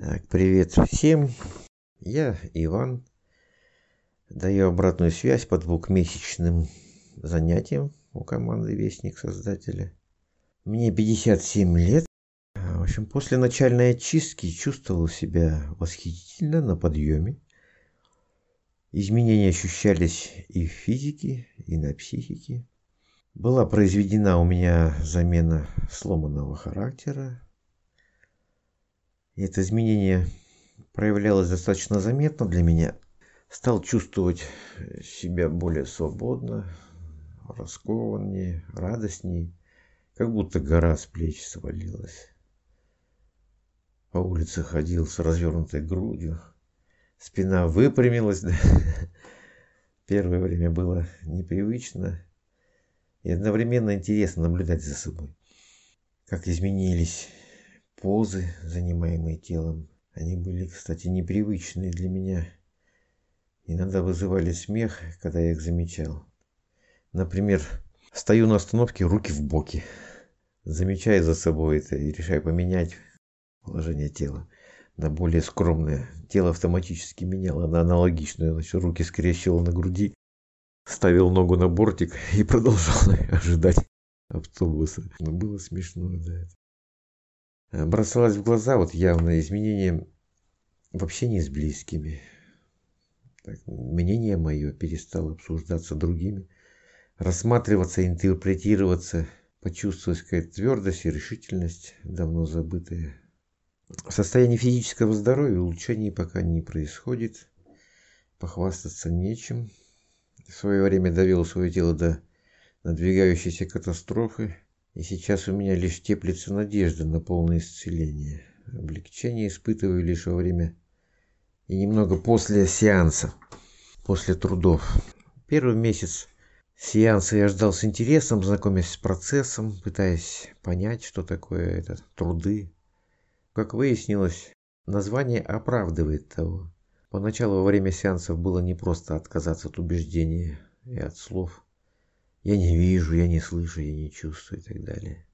Так, привет всем. Я Иван. Даю обратную связь по двухмесячным занятиям у команды Вестник создателя. Мне 57 лет. В общем, после начальной очистки чувствовал себя восхитительно на подъеме. Изменения ощущались и в физике, и на психике. Была произведена у меня замена сломанного характера, это изменение проявлялось достаточно заметно для меня. Стал чувствовать себя более свободно, раскованнее, радостнее, как будто гора с плеч свалилась. По улице ходил с развернутой грудью, спина выпрямилась. Да. Первое время было непривычно и одновременно интересно наблюдать за собой, как изменились позы, занимаемые телом. Они были, кстати, непривычные для меня. Иногда вызывали смех, когда я их замечал. Например, стою на остановке, руки в боки. Замечаю за собой это и решаю поменять положение тела на более скромное. Тело автоматически меняло на аналогичное. Значит, руки скрещивал на груди, ставил ногу на бортик и продолжал ожидать автобуса. Но было смешно, да. Бросалось в глаза вот явное изменение в общении с близкими. Так, мнение мое перестало обсуждаться другими, рассматриваться, интерпретироваться, почувствовать какая-то твердость и решительность, давно забытая. В состоянии физического здоровья улучшений пока не происходит, похвастаться нечем. В свое время довел свое тело до надвигающейся катастрофы, и сейчас у меня лишь теплится надежда на полное исцеление. Облегчение испытываю лишь во время и немного после сеанса, после трудов. Первый месяц сеанса я ждал с интересом, знакомясь с процессом, пытаясь понять, что такое это труды. Как выяснилось, название оправдывает того. Поначалу во время сеансов было непросто отказаться от убеждения и от слов я не вижу, я не слышу, я не чувствую и так далее.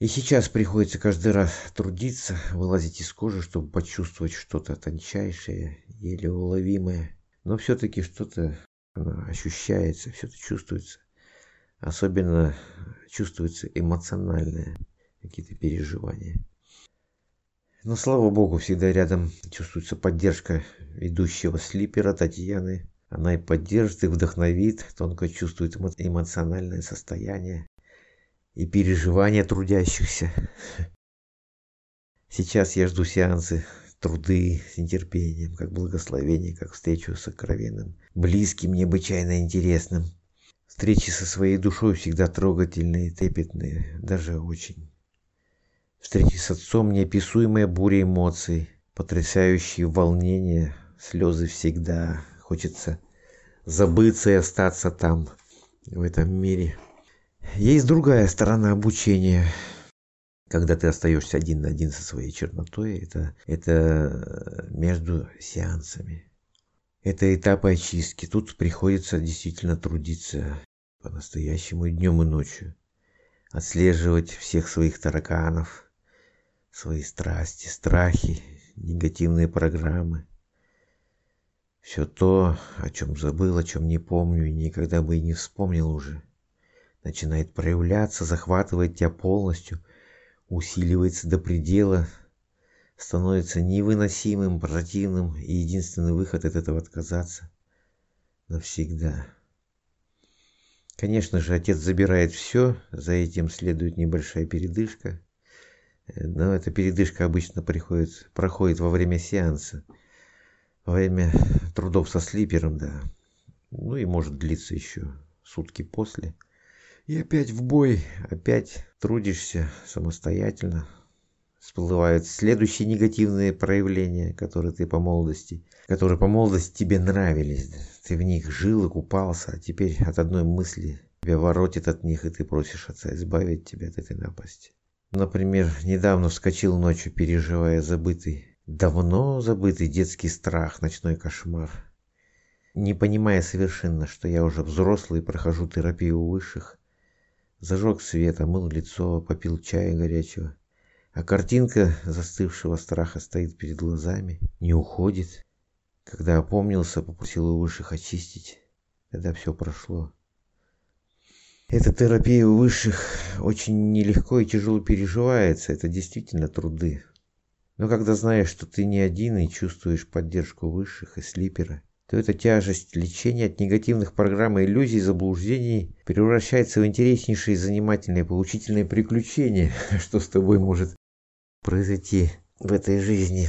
И сейчас приходится каждый раз трудиться, вылазить из кожи, чтобы почувствовать что-то тончайшее, еле уловимое. Но все-таки что-то ощущается, все-то чувствуется. Особенно чувствуется эмоциональное, какие-то переживания. Но слава богу, всегда рядом чувствуется поддержка ведущего слипера Татьяны она и поддержит, и вдохновит, тонко чувствует эмоциональное состояние и переживания трудящихся. Сейчас я жду сеансы, труды с нетерпением, как благословение, как встречу с сокровенным, близким, необычайно интересным. Встречи со своей душой всегда трогательные, трепетные, даже очень. Встречи с отцом неописуемая буря эмоций, потрясающие волнения, слезы всегда, хочется забыться и остаться там, в этом мире. Есть другая сторона обучения. Когда ты остаешься один на один со своей чернотой, это, это между сеансами. Это этап очистки. Тут приходится действительно трудиться по-настоящему днем и ночью. Отслеживать всех своих тараканов, свои страсти, страхи, негативные программы – все то, о чем забыл, о чем не помню и никогда бы и не вспомнил уже, начинает проявляться, захватывает тебя полностью, усиливается до предела, становится невыносимым, противным, и единственный выход от этого отказаться навсегда. Конечно же, отец забирает все, за этим следует небольшая передышка, но эта передышка обычно приходит, проходит во время сеанса – время трудов со слипером, да. Ну и может длиться еще сутки после. И опять в бой, опять трудишься самостоятельно. Всплывают следующие негативные проявления, которые ты по молодости, которые по молодости тебе нравились. Ты в них жил и купался, а теперь от одной мысли тебя воротит от них, и ты просишь отца избавить тебя от этой напасти. Например, недавно вскочил ночью, переживая забытый Давно забытый детский страх, ночной кошмар. Не понимая совершенно, что я уже взрослый и прохожу терапию у высших, зажег свет, омыл лицо, попил чая горячего, А картинка застывшего страха стоит перед глазами, не уходит. Когда опомнился, попросил у высших очистить. Когда все прошло. Эта терапия у высших очень нелегко и тяжело переживается. Это действительно труды. Но когда знаешь, что ты не один и чувствуешь поддержку высших и слипера, то эта тяжесть лечения от негативных программ и иллюзий, заблуждений превращается в интереснейшие, занимательные, поучительные приключения, что с тобой может произойти в этой жизни.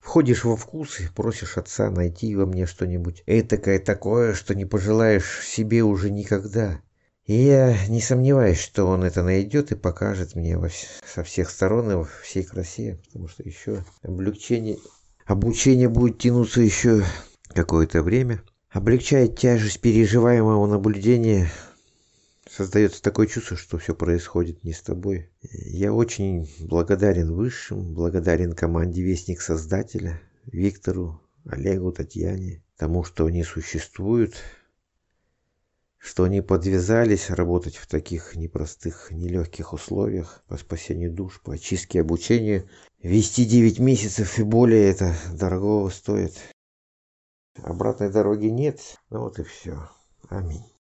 Входишь во вкус и просишь отца найти во мне что-нибудь этакое такое, что не пожелаешь себе уже никогда. И я не сомневаюсь, что он это найдет и покажет мне во, со всех сторон и во всей красе, потому что еще облегчение, обучение будет тянуться еще какое-то время. Облегчает тяжесть переживаемого наблюдения создается такое чувство, что все происходит не с тобой. Я очень благодарен Высшим, благодарен команде Вестник Создателя, Виктору, Олегу, Татьяне, тому, что они существуют, что они подвязались работать в таких непростых, нелегких условиях по спасению душ, по очистке обучения. Вести 9 месяцев и более это дорогого стоит. Обратной дороги нет, ну вот и все. Аминь.